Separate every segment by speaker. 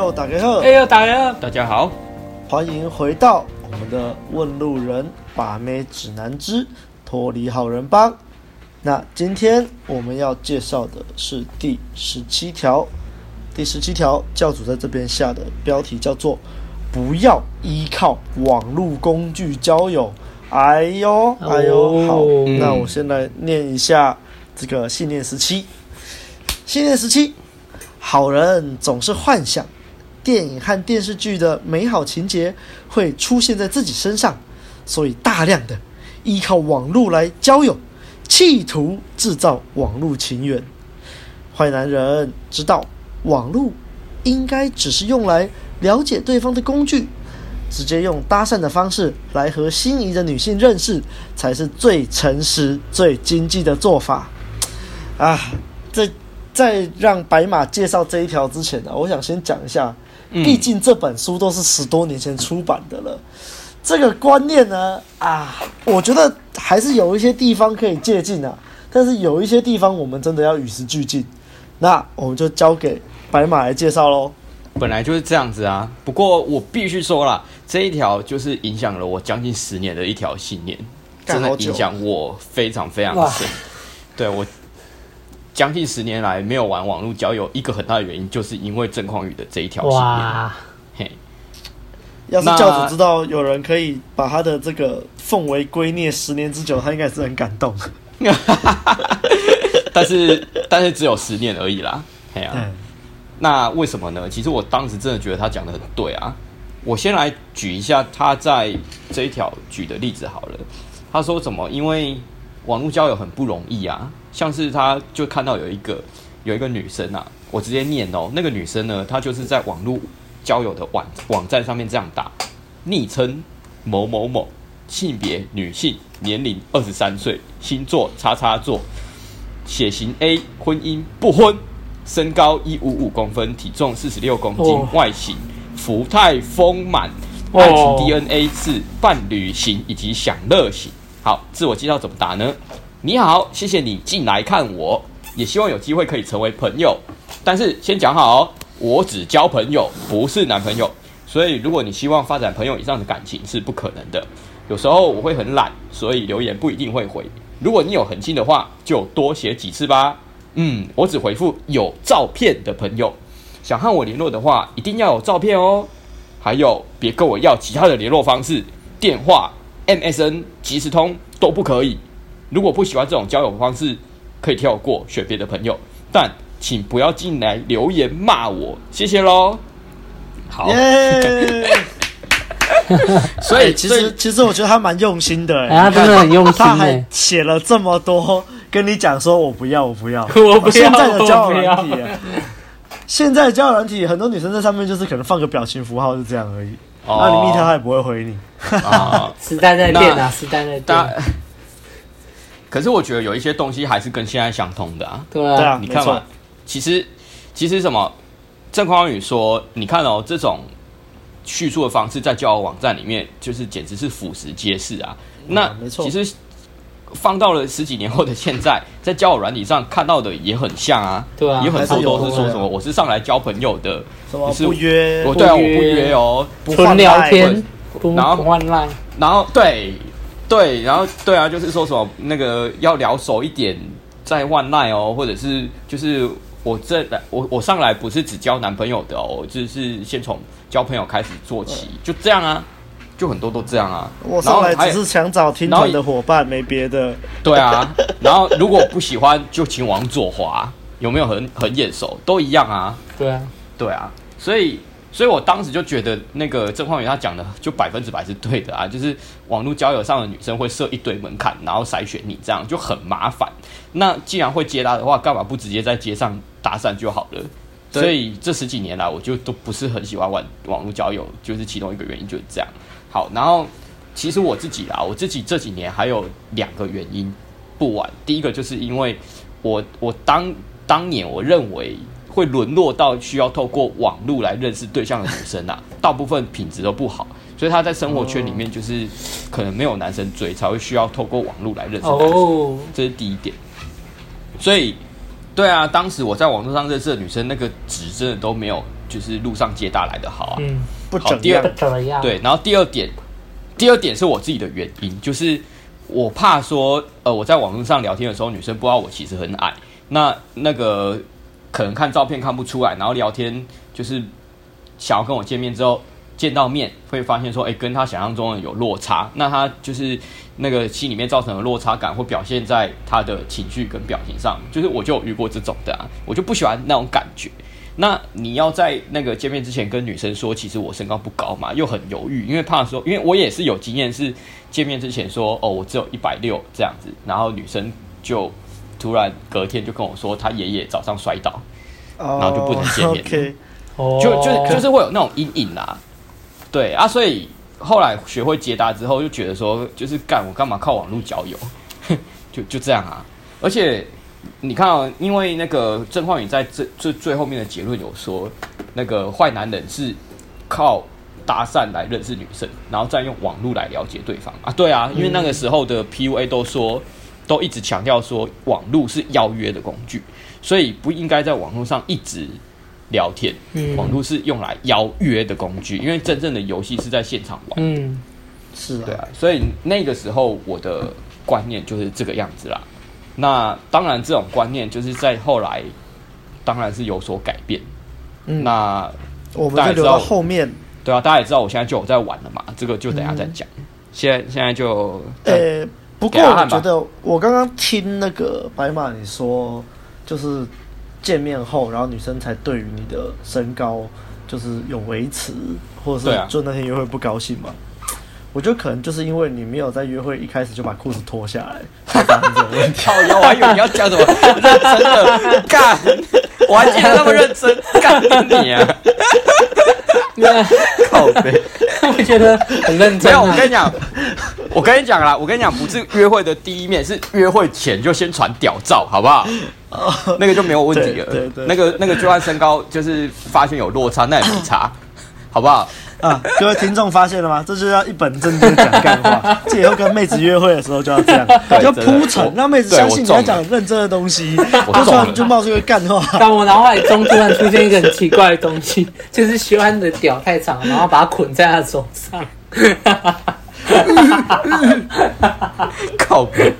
Speaker 1: 呦，大家好！
Speaker 2: 哎呦，大家好！
Speaker 3: 大家好，
Speaker 1: 欢迎回到我们的问路人把妹指南之脱离好人帮。那今天我们要介绍的是第十七条。第十七条，教主在这边下的标题叫做“不要依靠网络工具交友”。哎呦，哎呦，好，那我先来念一下这个信念十七。信念十七。好人总是幻想电影和电视剧的美好情节会出现在自己身上，所以大量的依靠网络来交友，企图制造网络情缘。坏男人知道网络应该只是用来了解对方的工具，直接用搭讪的方式来和心仪的女性认识，才是最诚实、最经济的做法。啊，这。在让白马介绍这一条之前呢，我想先讲一下，毕竟这本书都是十多年前出版的了，这个观念呢，啊，我觉得还是有一些地方可以借鉴啊，但是有一些地方我们真的要与时俱进，那我们就交给白马来介绍喽。
Speaker 3: 本来就是这样子啊，不过我必须说啦，这一条就是影响了我将近十年的一条信念，真的影响我非常非常深，对我。将近十年来没有玩网络交友，一个很大的原因就是因为郑匡宇的这一条信念。嘿，
Speaker 1: 要是教主知道有人可以把他的这个奉为圭臬十年之久，他应该是很感动。
Speaker 3: 但是，但是只有十年而已啦。嘿啊，那为什么呢？其实我当时真的觉得他讲的很对啊。我先来举一下他在这一条举的例子好了。他说怎么？因为网络交友很不容易啊。像是他就看到有一个有一个女生啊，我直接念哦，那个女生呢，她就是在网络交友的网网站上面这样打，昵称某某某，性别女性，年龄二十三岁，星座叉叉座，血型 A，婚姻不婚，身高一五五公分，体重四十六公斤，哦、外形福态丰满，爱情 DNA 是伴侣型以及享乐型。好，自我介绍怎么打呢？你好，谢谢你进来看我，也希望有机会可以成为朋友。但是先讲好哦，我只交朋友，不是男朋友。所以如果你希望发展朋友以上的感情是不可能的。有时候我会很懒，所以留言不一定会回。如果你有恒心的话，就多写几次吧。嗯，我只回复有照片的朋友。想和我联络的话，一定要有照片哦。还有，别跟我要其他的联络方式，电话、MSN、即时通都不可以。如果不喜欢这种交友方式，可以跳过，选别的朋友。但请不要进来留言骂我，谢谢喽。好!
Speaker 1: 所以其实其实我觉得他蛮用心的，
Speaker 2: 哎，他真的很用心，
Speaker 1: 他还写了这么多，跟你讲说我不要，我不要，
Speaker 2: 我不要。
Speaker 1: 现在的交友软体，现在的交友软体，很多女生在上面就是可能放个表情符号，是这样而已。那、oh. 你密他，他也不会回你。
Speaker 2: 时代在变啊，时代在变。
Speaker 3: 可是我觉得有一些东西还是跟现在相通的啊。
Speaker 1: 对啊，
Speaker 3: 你看嘛，其实其实什么？郑匡宇说，你看哦，这种叙述的方式在交友网站里面，就是简直是俯拾皆是啊。那没错，其实放到了十几年后的现在，在交友软体上看到的也很像啊。
Speaker 2: 对啊，
Speaker 3: 也很多都是说什么，我是上来交朋友的，
Speaker 1: 什么不约？
Speaker 3: 我对啊，我不约哦，
Speaker 2: 纯聊天，
Speaker 3: 然后换赖，然后对。对，然后对啊，就是说什么那个要聊熟一点再换赖哦，或者是就是我这来我我上来不是只交男朋友的哦，就是先从交朋友开始做起，就这样啊，就很多都这样啊。
Speaker 1: 我上来只是想找听团的伙伴，没别的。
Speaker 3: 对啊，然后如果不喜欢就请往左滑，有没有很很眼熟？都一样啊。
Speaker 2: 对啊，
Speaker 3: 对啊，所以。所以我当时就觉得那个郑焕宇他讲的就百分之百是对的啊，就是网络交友上的女生会设一堆门槛，然后筛选你，这样就很麻烦。那既然会接搭的话，干嘛不直接在街上搭讪就好了？所以这十几年来，我就都不是很喜欢玩网络交友，就是其中一个原因就是这样。好，然后其实我自己啊，我自己这几年还有两个原因不玩。第一个就是因为我我当当年我认为。会沦落到需要透过网络来认识对象的女生啊，大部分品质都不好，所以她在生活圈里面就是可能没有男生追，才会需要透过网络来认识男生，这是第一点。所以，对啊，当时我在网络上认识的女生，那个质真的都没有就是路上接大来的好啊。
Speaker 2: 嗯，
Speaker 1: 不怎么
Speaker 2: 样。
Speaker 3: 对，然后第二点，第二点是我自己的原因，就是我怕说，呃，我在网络上聊天的时候，女生不知道我其实很矮，那那个可能看照片看不出来，然后聊天就是想要跟我见面之后。见到面会发现说，哎，跟他想象中的有落差，那他就是那个心里面造成的落差感，会表现在他的情绪跟表情上。就是我就有遇过这种的啊，我就不喜欢那种感觉。那你要在那个见面之前跟女生说，其实我身高不高嘛，又很犹豫，因为怕说，因为我也是有经验，是见面之前说，哦，我只有一百六这样子，然后女生就突然隔天就跟我说，他爷爷早上摔倒，然后就不能见面
Speaker 1: ，oh.
Speaker 3: 就就就是会有那种阴影啊。对啊，所以后来学会接答之后，就觉得说，就是干我干嘛靠网络交友，就就这样啊。而且你看啊，因为那个郑焕宇在最最最后面的结论有说，那个坏男人是靠搭讪来认识女生，然后再用网络来了解对方啊。对啊，因为那个时候的 PUA 都说，都一直强调说，网络是邀约的工具，所以不应该在网络上一直。聊天，网络是用来邀约的工具，因为真正的游戏是在现场玩。
Speaker 2: 嗯，
Speaker 1: 是啊，
Speaker 3: 对啊，所以那个时候我的观念就是这个样子啦。那当然，这种观念就是在后来，当然是有所改变。嗯，那
Speaker 1: 我们就留到后面。
Speaker 3: 对啊，大家也知道我现在就有在玩了嘛，这个就等下再讲。嗯、现在现在就，
Speaker 1: 呃、欸，不过我觉得我刚刚听那个白马你说，就是。见面后，然后女生才对于你的身高就是有维持，或者是就那天约会不高兴嘛？啊、我觉得可能就是因为你没有在约会一开始就把裤子脱下来，才发生这种问题。
Speaker 3: 靠腰，我还以为你要讲什么认真的干，我还记得那么认真干你啊！靠背，
Speaker 2: 我觉得很认真。没有，
Speaker 3: 我跟你讲，我跟你讲啦，我跟你讲，不是约会的第一面，是约会前就先传屌照，好不好？那个就没有问题了。对对，那个那个就算身高就是发现有落差，那也没差，好不好？
Speaker 1: 啊，各位听众发现了吗？这就是要一本正经讲干话。这以后跟妹子约会的时候就要这样，要铺陈，让妹子相信你要讲认真的东西。我突然就冒出一个干话，
Speaker 2: 但我脑海中突然出现一个很奇怪的东西，就是喜欢你的屌太长，然后把它捆在他手上。
Speaker 3: 靠边。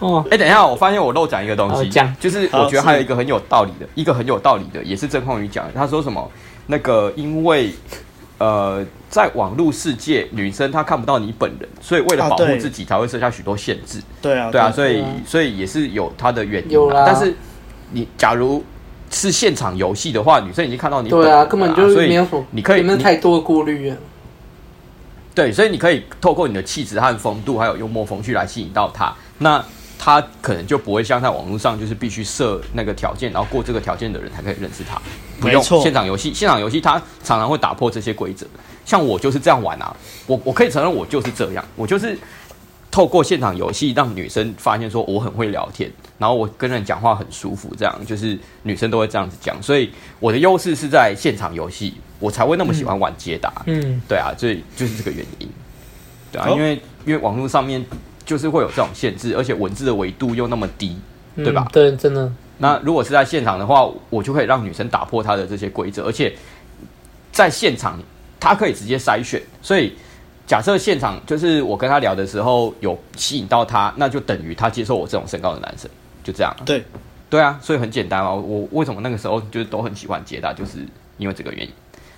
Speaker 3: 哦，哎，等一下，我发现我漏讲一个东西，讲就是我觉得还有一个很有道理的，一个很有道理的，也是郑匡宇讲的。他说什么？那个因为。呃，在网络世界，女生她看不到你本人，所以为了保护自己，才会设下许多限制。
Speaker 1: 对啊，
Speaker 3: 对啊，所以所以也是有它的原因啦。但是你假如是现场游戏的话，女生已经看到你本人，对啊，
Speaker 2: 根本就没有，
Speaker 3: 你可以
Speaker 2: 没有太多顾虑。
Speaker 3: 对，所以你可以透过你的气质和风度，还有幽默风趣来吸引到她。那他可能就不会像在网络上，就是必须设那个条件，然后过这个条件的人才可以认识他。不用现场游戏，现场游戏他常常会打破这些规则。像我就是这样玩啊，我我可以承认我就是这样，我就是透过现场游戏让女生发现说我很会聊天，然后我跟人讲话很舒服，这样就是女生都会这样子讲。所以我的优势是在现场游戏，我才会那么喜欢玩接答。嗯，对啊，所以就是这个原因。对啊，因为因为网络上面。就是会有这种限制，而且文字的维度又那么低，嗯、对吧？
Speaker 2: 对，真的。
Speaker 3: 那如果是在现场的话，我就可以让女生打破她的这些规则，而且在现场她可以直接筛选。所以假设现场就是我跟她聊的时候有吸引到她，那就等于她接受我这种身高的男生，就这样。
Speaker 1: 对，
Speaker 3: 对啊，所以很简单啊。我为什么那个时候就是都很喜欢接他，就是因为这个原因。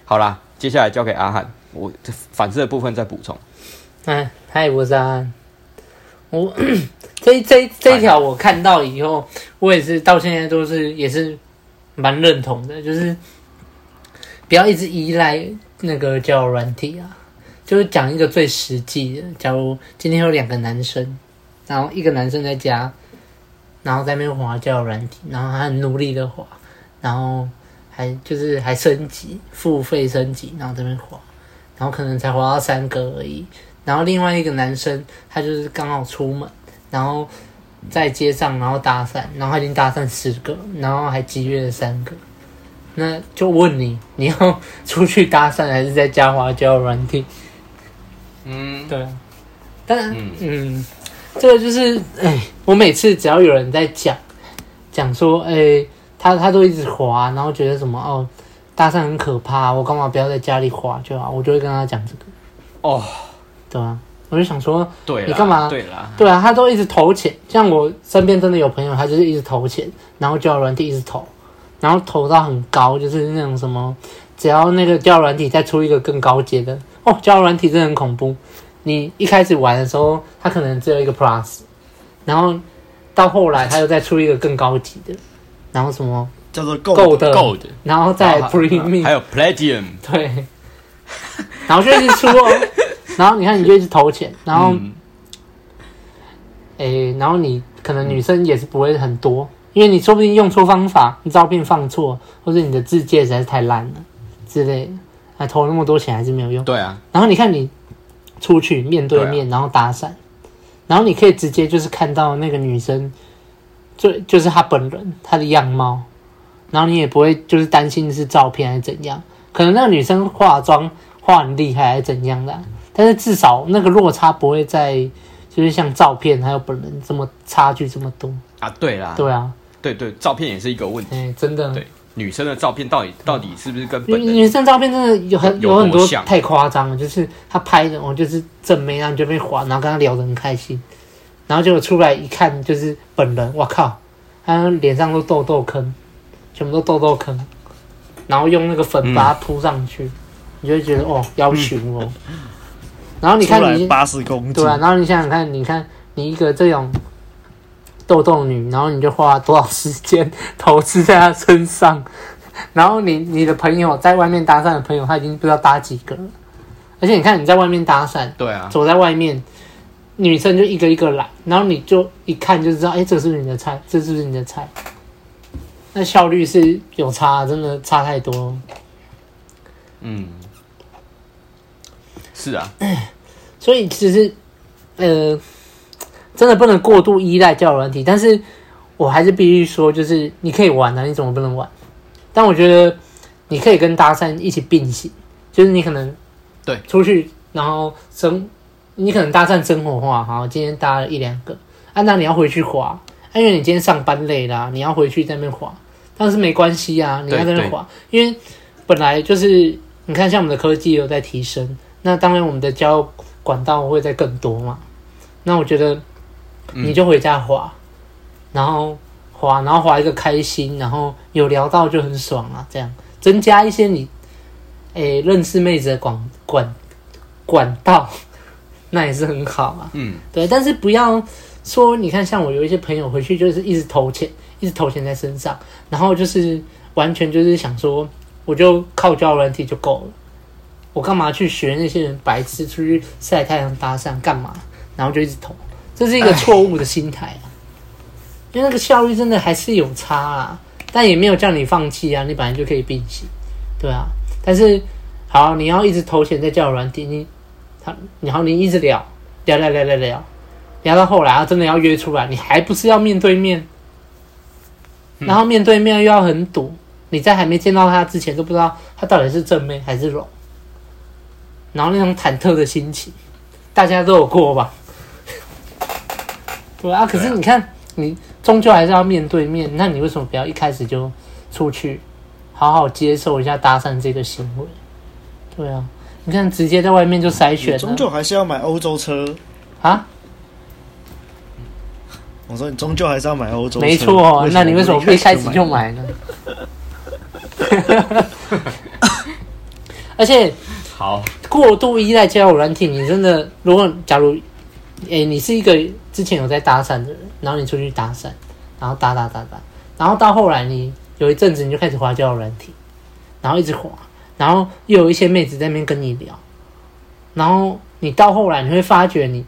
Speaker 3: 好啦，接下来交给阿汉，我反射的部分再补充。
Speaker 2: 哎，嗨，我是阿汉。我 这这这一条我看到以后，我也是到现在都是也是蛮认同的，就是不要一直依赖那个交友软体啊，就是讲一个最实际的。假如今天有两个男生，然后一个男生在家，然后在那边滑交友软体，然后他很努力的滑，然后还就是还升级付费升级，然后这边滑，然后可能才滑到三个而已。然后另外一个男生，他就是刚好出门，然后在街上，然后搭讪，然后他已经搭讪十个，然后还集约了三个。那就问你，你要出去搭讪，还是在家滑交软体？嗯，对。但嗯，嗯，这个就是，哎，我每次只要有人在讲，讲说，哎，他他都一直滑，然后觉得什么哦。搭讪很可怕，我干嘛不要在家里滑就好？我就会跟他讲这个。
Speaker 3: 哦，
Speaker 2: 对啊，我就想说，
Speaker 3: 对，
Speaker 2: 你干嘛？
Speaker 3: 对啦，
Speaker 2: 对啊，他都一直投钱。像我身边真的有朋友，他就是一直投钱，然后交友软体一直投，然后投到很高，就是那种什么，只要那个交友软体再出一个更高阶的，哦，交友软体真的很恐怖。你一开始玩的时候，他可能只有一个 Plus，然后到后来他又再出一个更高级的，然后什么
Speaker 1: 叫做
Speaker 2: Gold
Speaker 3: Gold，
Speaker 2: 然后再 Premium，
Speaker 3: 还有 Platinum，
Speaker 2: 对，然后就一直出哦，然后你看你就一直投钱，然后，诶、嗯，然后你可能女生也是不会很多，因为你说不定用错方法，你照片放错，或者你的字界实在是太烂了之类的，还投那么多钱还是没有用。
Speaker 3: 对啊，
Speaker 2: 然后你看你。出去面对面，然后搭讪，然后你可以直接就是看到那个女生，就就是她本人她的样貌，然后你也不会就是担心是照片还是怎样，可能那个女生化妆化很厉害还是怎样的，但是至少那个落差不会在就是像照片还有本人这么差距这么多。
Speaker 3: 啊。对啦，
Speaker 2: 对啊，
Speaker 3: 对对，照片也是一个问题，
Speaker 2: 哎，真的。对。
Speaker 3: 女生的照片到底到底是不是跟本人
Speaker 2: 女生照片真的有很有，有很多太夸张了，就是她拍的，我就是正妹，然后就被划，然后跟她聊得很开心，然后结果出来一看就是本人，我靠，她脸上都痘痘坑，全部都痘痘坑，然后用那个粉把它铺上去，嗯、你就会觉得哦，要 求哦，然后你看你
Speaker 1: 八十公斤，
Speaker 2: 对啊，然后你想想看，你看你一个这种。豆豆女，然后你就花多少时间投资在她身上，然后你你的朋友在外面搭讪的朋友，他已经不知道搭几个了。而且你看你在外面搭讪，
Speaker 3: 对啊，
Speaker 2: 走在外面，女生就一个一个来，然后你就一看就知道，哎，这是你的菜？这是不是你的菜？那效率是有差，真的差太多。
Speaker 3: 嗯，是啊，
Speaker 2: 所以其实，呃。真的不能过度依赖教育软体，但是我还是必须说，就是你可以玩啊，你怎么不能玩？但我觉得你可以跟搭讪一起并行，就是你可能对出去，然后生你可能搭讪生活化，好，今天搭了一两个，啊，那你要回去滑，因为你今天上班累啦，你要回去在那边滑，但是没关系啊，你要在那边滑，因为本来就是你看，像我们的科技有在提升，那当然我们的交友管道会再更多嘛，那我觉得。你就回家滑，然后滑，然后滑一个开心，然后有聊到就很爽啊，这样增加一些你，诶认识妹子的管管管道，那也是很好啊。嗯，对，但是不要说，你看像我有一些朋友回去就是一直投钱，一直投钱在身上，然后就是完全就是想说，我就靠交友软体就够了，我干嘛去学那些人白痴出去晒太阳搭讪干嘛？然后就一直投。这是一个错误的心态啊，因为那个效率真的还是有差啊，但也没有叫你放弃啊，你本来就可以并行，对啊。但是好，你要一直投钱在交友软体，你他然后你一直聊聊聊聊聊聊，聊到后来啊，真的要约出来，你还不是要面对面，然后面对面又要很堵，你在还没见到他之前都不知道他到底是正面还是龙，然后那种忐忑的心情，大家都有过吧？对啊，可是你看，你终究还是要面对面，那你为什么不要一开始就出去，好好接受一下搭讪这个行为？对啊，你看直接在外面就筛选了，
Speaker 1: 终究还是要买欧洲车啊？我说你终究还是要买欧洲车，
Speaker 2: 没错，那你为什么不一开始就买呢？而且，
Speaker 3: 好
Speaker 2: 过度依赖交友软体，你真的，如果假如。哎、你是一个之前有在搭讪的人，然后你出去搭讪，然后搭搭搭搭，然后到后来你有一阵子你就开始滑交友软体，然后一直滑，然后又有一些妹子在那边跟你聊，然后你到后来你会发觉你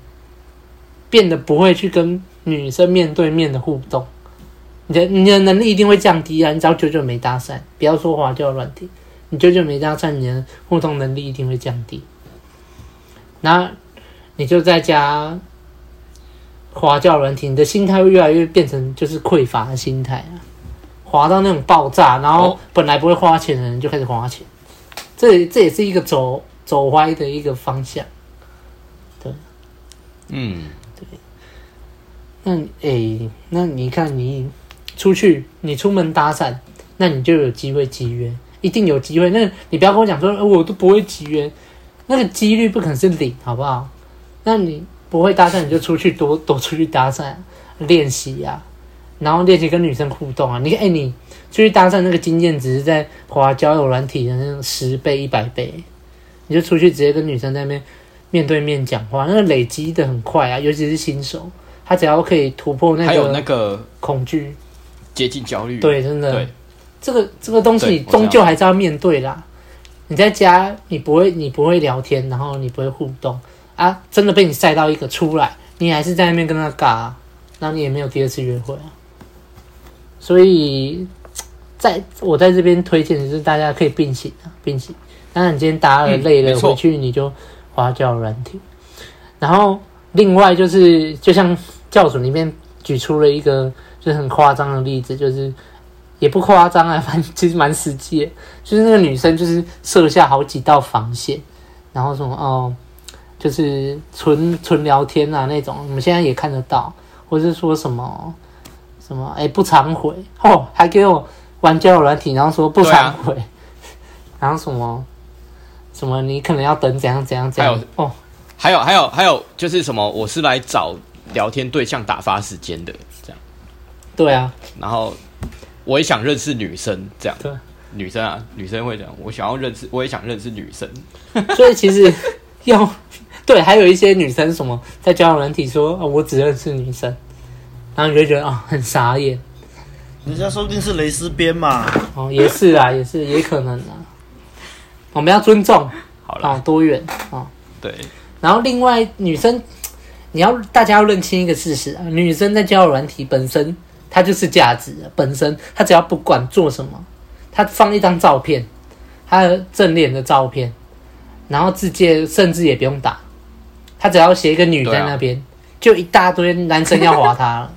Speaker 2: 变得不会去跟女生面对面的互动，你的你的能力一定会降低啊！你只要久久没搭讪，不要说滑交友软体，你久久没搭讪，你的互动能力一定会降低，那。你就在家滑交友软体，你的心态会越来越变成就是匮乏的心态啊，滑到那种爆炸，然后本来不会花钱的人就开始花钱，这这也是一个走走歪的一个方向，对，
Speaker 3: 嗯，
Speaker 2: 对，那诶、欸，那你看你出去，你出门搭讪，那你就有机会集约，一定有机会。那、你不要跟我讲说、呃，我都不会机缘，那个几率不可能是零，好不好？那你不会搭讪，你就出去多 多出去搭讪练习呀，然后练习跟女生互动啊。你哎、欸，你出去搭讪那个经验只是在滑交友软体的那种十倍、一百倍，你就出去直接跟女生在那边面对面讲话，那个累积的很快啊，尤其是新手，他只要可以突破那个，还有那个恐惧、
Speaker 3: 接近焦虑，
Speaker 2: 对，真的，
Speaker 3: 对
Speaker 2: 这个这个东西你终究还是要面对啦。你在家你不会你不会聊天，然后你不会互动。啊！真的被你晒到一个出来，你还是在那边跟他尬，啊，那你也没有第二次约会啊。所以，在我在这边推荐的是大家可以并行啊，并行。当然，你今天打了累了，嗯、回去你就花椒软体。然后，另外就是，就像教主里面举出了一个就是很夸张的例子，就是也不夸张啊，反正其实蛮实际的，就是那个女生就是设下好几道防线，然后什么哦。就是纯纯聊天啊那种，我们现在也看得到，或是说什么什么哎、欸、不常回哦，还给我玩交友软体，然后说不常回，啊、然后什么什么你可能要等怎样怎样怎样
Speaker 3: 还有哦，还有还有还有就是什么我是来找聊天对象打发时间的这样，
Speaker 2: 对啊，
Speaker 3: 然后我也想认识女生这样，
Speaker 2: 对
Speaker 3: 女生啊女生会这样，我想要认识我也想认识女生，
Speaker 2: 所以其实要。对，还有一些女生什么在交友软体说、哦、我只认识女生，然后你就觉得啊、哦、很傻眼。
Speaker 1: 人家说不定是蕾丝边嘛。
Speaker 2: 哦，也是啊，也是也可能啊。我们要尊重，好了，多元啊。哦、
Speaker 3: 对。
Speaker 2: 然后另外女生，你要大家要认清一个事实啊，女生在交友软体本身她就是价值，本身它只要不管做什么，他放一张照片，他的正脸的照片，然后字界甚至也不用打。他只要写一个女在那边，啊、就一大堆男生要划他了。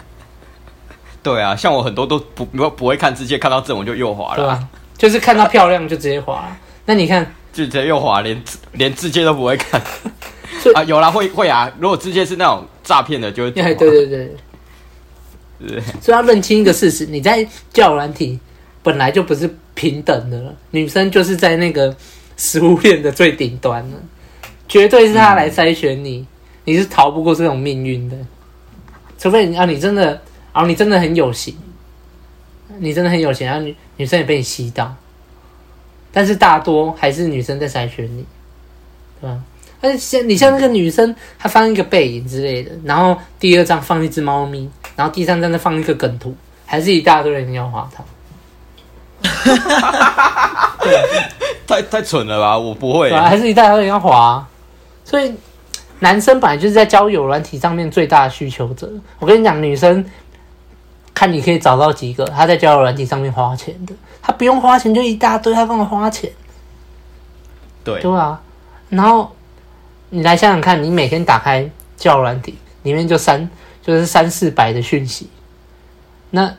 Speaker 3: 对啊，像我很多都不不不会看字界，看到这我就右滑了。
Speaker 2: 对啊，就是看到漂亮就直接滑。那你看，
Speaker 3: 就直接右滑，连连字界都不会看。啊，有啦，会会啊。如果字界是那种诈骗的，就会。对
Speaker 2: 对对对。对所以要认清一个事实：你在教软体本来就不是平等的了，女生就是在那个食物链的最顶端了。绝对是他来筛选你，你是逃不过这种命运的，除非你啊，你真的啊，你真的很有型，你真的很有型，然后女女生也被你吸到，但是大多还是女生在筛选你，对吧？而且像你像那个女生，她放一个背影之类的，然后第二张放一只猫咪，然后第三张再放一个梗图，还是一大堆人要滑她。
Speaker 3: 对，太 太蠢了吧？我不会，
Speaker 2: 还是一大堆人要滑。所以，男生本来就是在交友软体上面最大的需求者。我跟你讲，女生看你可以找到几个他在交友软体上面花钱的，他不用花钱就一大堆，他干嘛花钱。
Speaker 3: 对，
Speaker 2: 对啊。然后你来想想看，你每天打开交友软体，里面就三就是三四百的讯息，那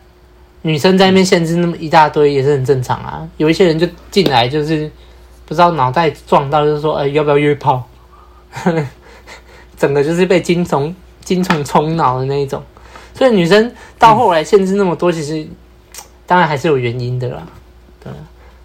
Speaker 2: 女生在那边限制那么一大堆也是很正常啊。有一些人就进来就是不知道脑袋撞到，就是说，哎，要不要约炮？整个就是被精虫精虫冲脑的那一种，所以女生到后来限制那么多，其实当然还是有原因的啦。对，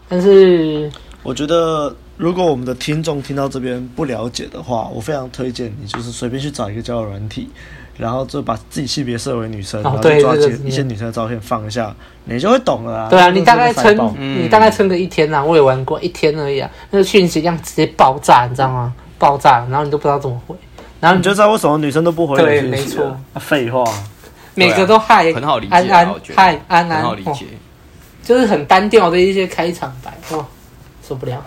Speaker 2: 但是
Speaker 1: 我觉得，如果我们的听众听到这边不了解的话，我非常推荐你，就是随便去找一个交友软体，然后就把自己性别设为女生，然后抓几一些女生的照片放一下，你就会懂了啊。
Speaker 2: 对啊，你大概撑，你大概撑个一天啊，我也玩过一天而已啊，那个讯息量直接爆炸，你知道吗？爆炸，然后你都不知道怎么回，然后你，
Speaker 1: 就知道为什么女生都不回。
Speaker 2: 对，没错。
Speaker 1: 废话，
Speaker 2: 每个都嗨，
Speaker 3: 很好理解，
Speaker 2: 安安嗨安安，
Speaker 3: 很好理解，
Speaker 2: 就是很单调的一些开场白，哇，受不了。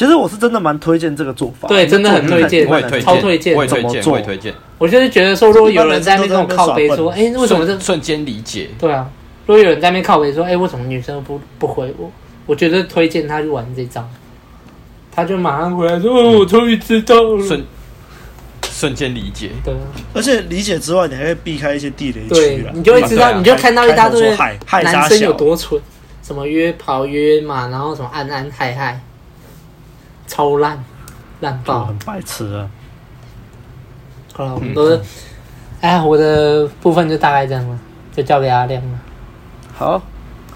Speaker 1: 其实我是真的蛮推荐这个做法，
Speaker 2: 对，真的很推荐，超推荐，
Speaker 3: 我也推荐，我也推荐。
Speaker 2: 我就是觉得说，如果有人在那边跟我靠背说，哎，为什么这
Speaker 3: 瞬间理解？
Speaker 2: 对啊，如果有人在那边靠背说，哎，为什么女生不不回我？我觉得推荐他去玩这招。他就马上回来说：“哦，我终于知道了。”瞬
Speaker 3: 瞬间理解，
Speaker 2: 对。
Speaker 1: 而且理解之外，你还会避开一些地雷区
Speaker 2: 啊。你就会知道，你就看到一大堆男生有多蠢，什么约跑约嘛，然后什么安安嗨嗨，超烂烂爆，
Speaker 1: 很白痴啊。
Speaker 2: 好了，我们都是，哎呀，我的部分就大概这样了，就交给阿亮了。
Speaker 1: 好，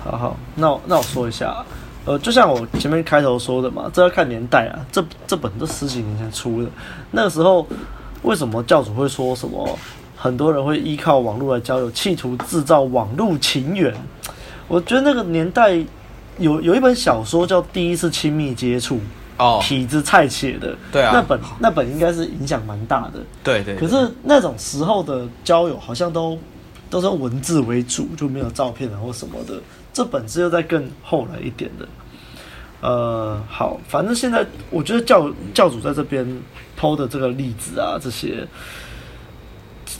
Speaker 1: 好好，那我那我说一下。呃，就像我前面开头说的嘛，这要看年代啊。这这本都十几年前出的，那个时候为什么教主会说什么？很多人会依靠网络来交友，企图制造网络情缘。我觉得那个年代有有一本小说叫《第一次亲密接触》，哦，痞子蔡写的，
Speaker 3: 对啊，
Speaker 1: 那本那本应该是影响蛮大的。
Speaker 3: 对对，对。
Speaker 1: 可是那种时候的交友好像都都是用文字为主，就没有照片啊或什么的。这本是又在更后来一点的，呃，好，反正现在我觉得教教主在这边 PO 的这个例子啊，这些，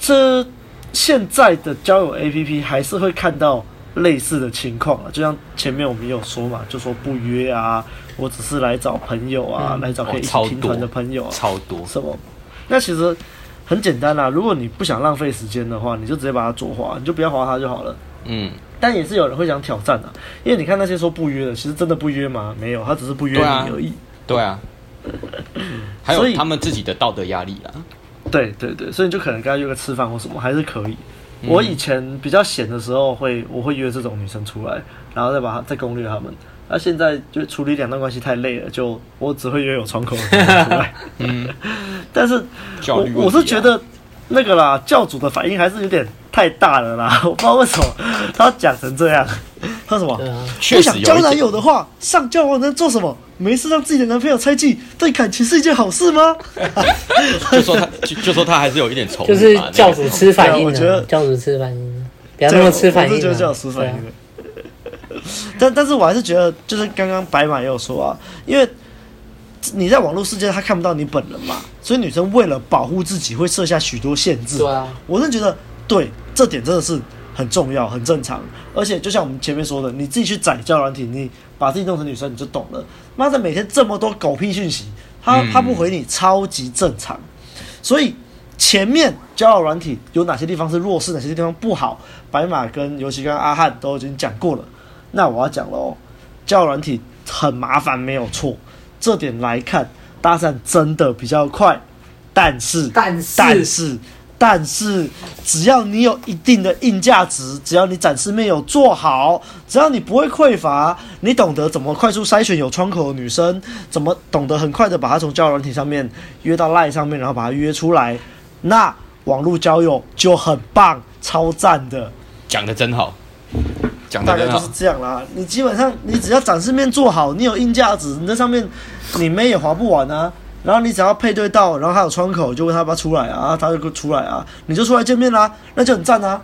Speaker 1: 这现在的交友 APP 还是会看到类似的情况啊，就像前面我们有说嘛，就说不约啊，我只是来找朋友啊，嗯、来找可以一起拼团的朋友啊，
Speaker 3: 超多
Speaker 1: 什么？那其实很简单啦，如果你不想浪费时间的话，你就直接把它左滑，你就不要滑它就好了。嗯。但也是有人会想挑战的，因为你看那些说不约的，其实真的不约吗？没有，他只是不约你而已。
Speaker 3: 对啊，还有他们自己的道德压力啊。
Speaker 1: 对对对，所以你就可能跟他约个吃饭或什么，还是可以。我以前比较闲的时候会，会我会约这种女生出来，然后再把她再攻略他们。那、啊、现在就处理两段关系太累了，就我只会约有窗口出来。嗯，但是我我是觉得。那个啦，教主的反应还是有点太大了啦，我不知道为什么他讲成这样。他什么？不想交男友的话，上交网能做什么？没事让自己的男朋友猜忌，对感情是一件好事吗？
Speaker 3: 就说他，就就说他还是有一点仇。
Speaker 2: 就是教主吃反应，
Speaker 1: 我觉得
Speaker 2: 教主吃反应，不要那么吃反应。
Speaker 1: 就教主吃反应。但但是我还是觉得，就是刚刚白马也有说啊，因为。你在网络世界，他看不到你本人嘛，所以女生为了保护自己，会设下许多限制。
Speaker 2: 对啊，
Speaker 1: 我是觉得，对这点真的是很重要、很正常。而且就像我们前面说的，你自己去宰交友软体，你把自己弄成女生，你就懂了。妈的，每天这么多狗屁讯息，他他不回你，超级正常。所以前面交友软体有哪些地方是弱势，哪些地方不好，白马跟尤其跟阿汉都已经讲过了。那我要讲了哦，交友软体很麻烦，没有错。这点来看，搭讪真的比较快，但是，
Speaker 2: 但是，
Speaker 1: 但是，但是，只要你有一定的硬价值，只要你展示面有做好，只要你不会匮乏，你懂得怎么快速筛选有窗口的女生，怎么懂得很快的把她从交友软体上面约到 LINE 上面，然后把她约出来，那网络交友就很棒，超赞的，
Speaker 3: 讲的真好。
Speaker 1: 大概就是这样啦。你基本上，你只要展示面做好，你有硬价值，你在上面你妹也划不完啊。然后你只要配对到，然后还有窗口，就问他要不要出来啊，他就出来啊，你就出来见面啦，那就很赞啊。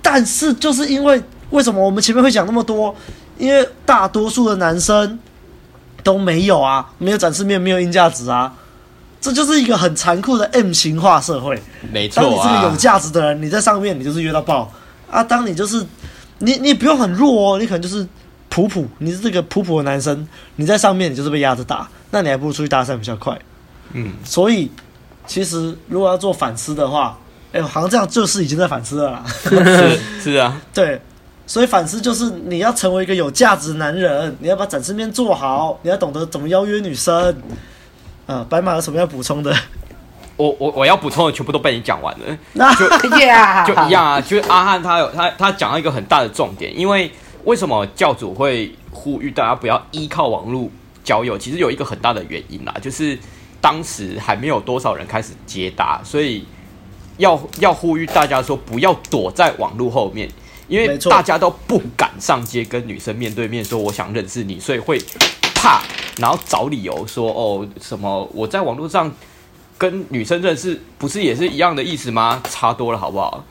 Speaker 1: 但是就是因为为什么我们前面会讲那么多？因为大多数的男生都没有啊，没有展示面，没有硬价值啊。这就是一个很残酷的 M 型化社会。
Speaker 3: 没错啊。
Speaker 1: 当你是个有价值的人，你在上面你就是约到爆啊。当你就是。你你不用很弱哦，你可能就是普普，你是这个普普的男生，你在上面你就是被压着打，那你还不如出去搭讪比较快。嗯，所以其实如果要做反思的话，哎、欸，好像这样就是已经在反思了啦。
Speaker 3: 是是啊，
Speaker 1: 对，所以反思就是你要成为一个有价值的男人，你要把展示面做好，你要懂得怎么邀约女生。啊，白马有什么要补充的？
Speaker 3: 我我我要补充的全部都被你讲完了，那就 Yeah. 就一样啊，就是阿汉他有他他讲到一个很大的重点，因为为什么教主会呼吁大家不要依靠网络交友？其实有一个很大的原因啦，就是当时还没有多少人开始接搭，所以要要呼吁大家说不要躲在网络后面，因为大家都不敢上街跟女生面对面说我想认识你，所以会怕，然后找理由说哦什么我在网络上。跟女生认识不是也是一样的意思吗？差多了，好不好？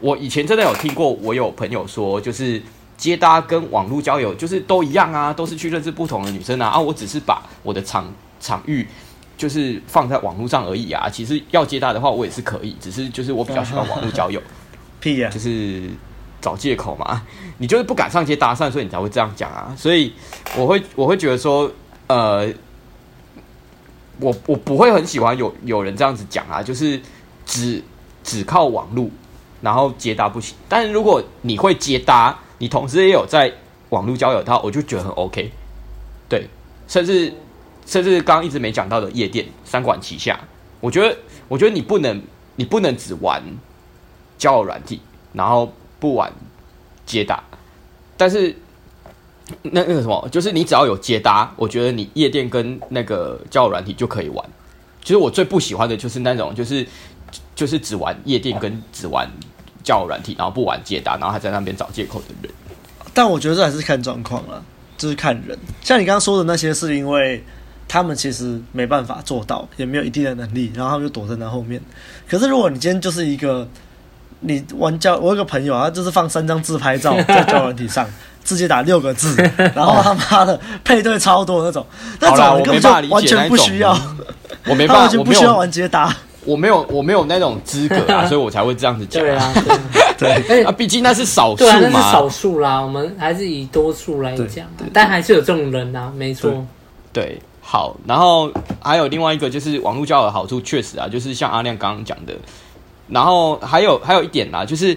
Speaker 3: 我以前真的有听过，我有朋友说，就是接搭跟网络交友就是都一样啊，都是去认识不同的女生啊。啊，我只是把我的场场域就是放在网络上而已啊。其实要接搭的话，我也是可以，只是就是我比较喜欢网络交友。
Speaker 1: 屁呀，
Speaker 3: 就是找借口嘛。你就是不敢上街搭讪，所以你才会这样讲啊。所以我会我会觉得说，呃。我我不会很喜欢有有人这样子讲啊，就是只只靠网络，然后接搭不行。但是如果你会接搭，你同时也有在网络交友的话，我就觉得很 OK。对，甚至甚至刚刚一直没讲到的夜店三管齐下，我觉得我觉得你不能你不能只玩交友软体，然后不玩接搭。但是那那个什么，就是你只要有接搭，我觉得你夜店跟那个交友软体就可以玩。其实我最不喜欢的就是那种，就是就是只玩夜店跟只玩交友软体，然后不玩接搭，然后还在那边找借口的人。
Speaker 1: 但我觉得这还是看状况了，就是看人。像你刚刚说的那些，是因为他们其实没办法做到，也没有一定的能力，然后他们就躲在那后面。可是如果你今天就是一个你玩交，我有个朋友啊，就是放三张自拍照在交友软体上，直接打六个字，然后他妈的配对超多的那种，那种根本就完全不需要，
Speaker 3: 我没办法，
Speaker 1: 完全不需要玩接打。
Speaker 3: 我没有，我没有那种资格啊，所以我才会这样子讲。
Speaker 2: 对啊，对，
Speaker 1: 啊，
Speaker 3: 毕竟那是少数嘛，
Speaker 2: 那是少数啦。我们还是以多数来讲，但还是有这种人呐，没错。
Speaker 3: 对，好，然后还有另外一个就是网络交友的好处，确实啊，就是像阿亮刚刚讲的，然后还有还有一点啦，就是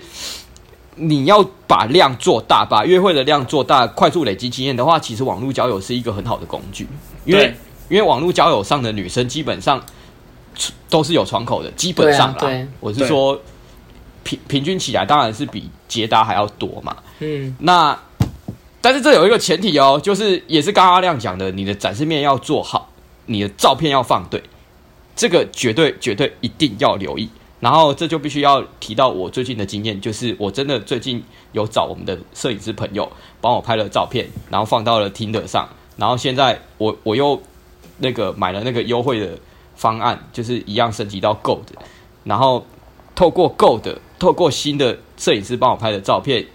Speaker 3: 你要把量做大，把约会的量做大，快速累积经验的话，其实网络交友是一个很好的工具，因为因为网络交友上的女生基本上。都是有窗口的，基本上
Speaker 2: 啊，对，
Speaker 3: 我是说平平均起来，当然是比捷达还要多嘛。
Speaker 2: 嗯，
Speaker 3: 那但是这有一个前提哦，就是也是刚刚阿亮讲的，你的展示面要做好，你的照片要放对，这个绝对绝对一定要留意。然后这就必须要提到我最近的经验，就是我真的最近有找我们的摄影师朋友帮我拍了照片，然后放到了 Tinder 上，然后现在我我又那个买了那个优惠的。方案就是一样升级到 Gold，然后透过 Gold，透过新的摄影师帮我拍的照片，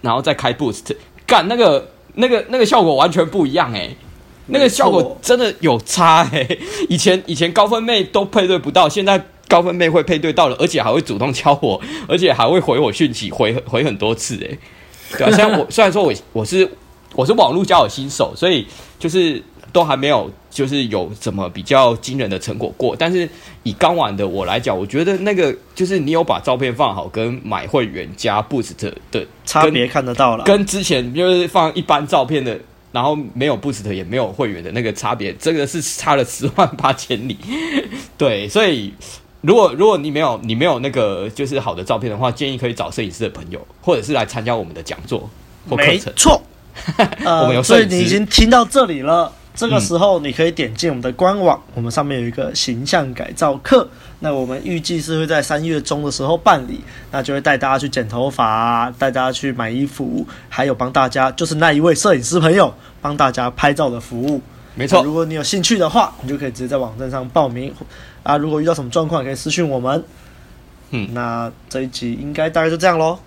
Speaker 3: 然后再开 Boost，干那个那个那个效果完全不一样诶，那个效果真的有差诶。以前以前高分妹都配对不到，现在高分妹会配对到了，而且还会主动敲我，而且还会回我讯息，回回很多次诶。对啊，虽然我 虽然说我我是我是网络交友新手，所以就是。都还没有，就是有什么比较惊人的成果过。但是以刚玩的我来讲，我觉得那个就是你有把照片放好，跟买会员加 Boost 的
Speaker 1: 差别看得到了。
Speaker 3: 跟之前就是放一般照片的，然后没有 Boost 也没有会员的那个差别，这个是差了十万八千里。对，所以如果如果你没有你没有那个就是好的照片的话，建议可以找摄影师的朋友，或者是来参加我们的讲座或课程。
Speaker 1: 没错，
Speaker 3: 我们有摄影师，
Speaker 1: 所以你已经听到这里了。这个时候，你可以点进我们的官网，我们上面有一个形象改造课。那我们预计是会在三月中的时候办理，那就会带大家去剪头发，带大家去买衣服，还有帮大家就是那一位摄影师朋友帮大家拍照的服务。
Speaker 3: 没错，
Speaker 1: 如果你有兴趣的话，你就可以直接在网站上报名啊。如果遇到什么状况，可以私信我们。嗯，那这一集应该大概就这样喽。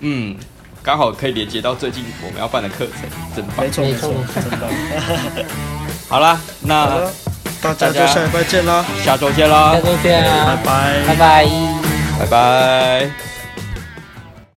Speaker 3: 嗯。刚好可以连接到最近我们要办的课程，真棒！
Speaker 1: 没错没错，真的！
Speaker 3: 好啦，那
Speaker 1: 大家就下礼拜见啦，
Speaker 3: 下周见啦，
Speaker 2: 下周见啊，
Speaker 1: 拜拜，
Speaker 2: 拜拜，
Speaker 3: 拜拜。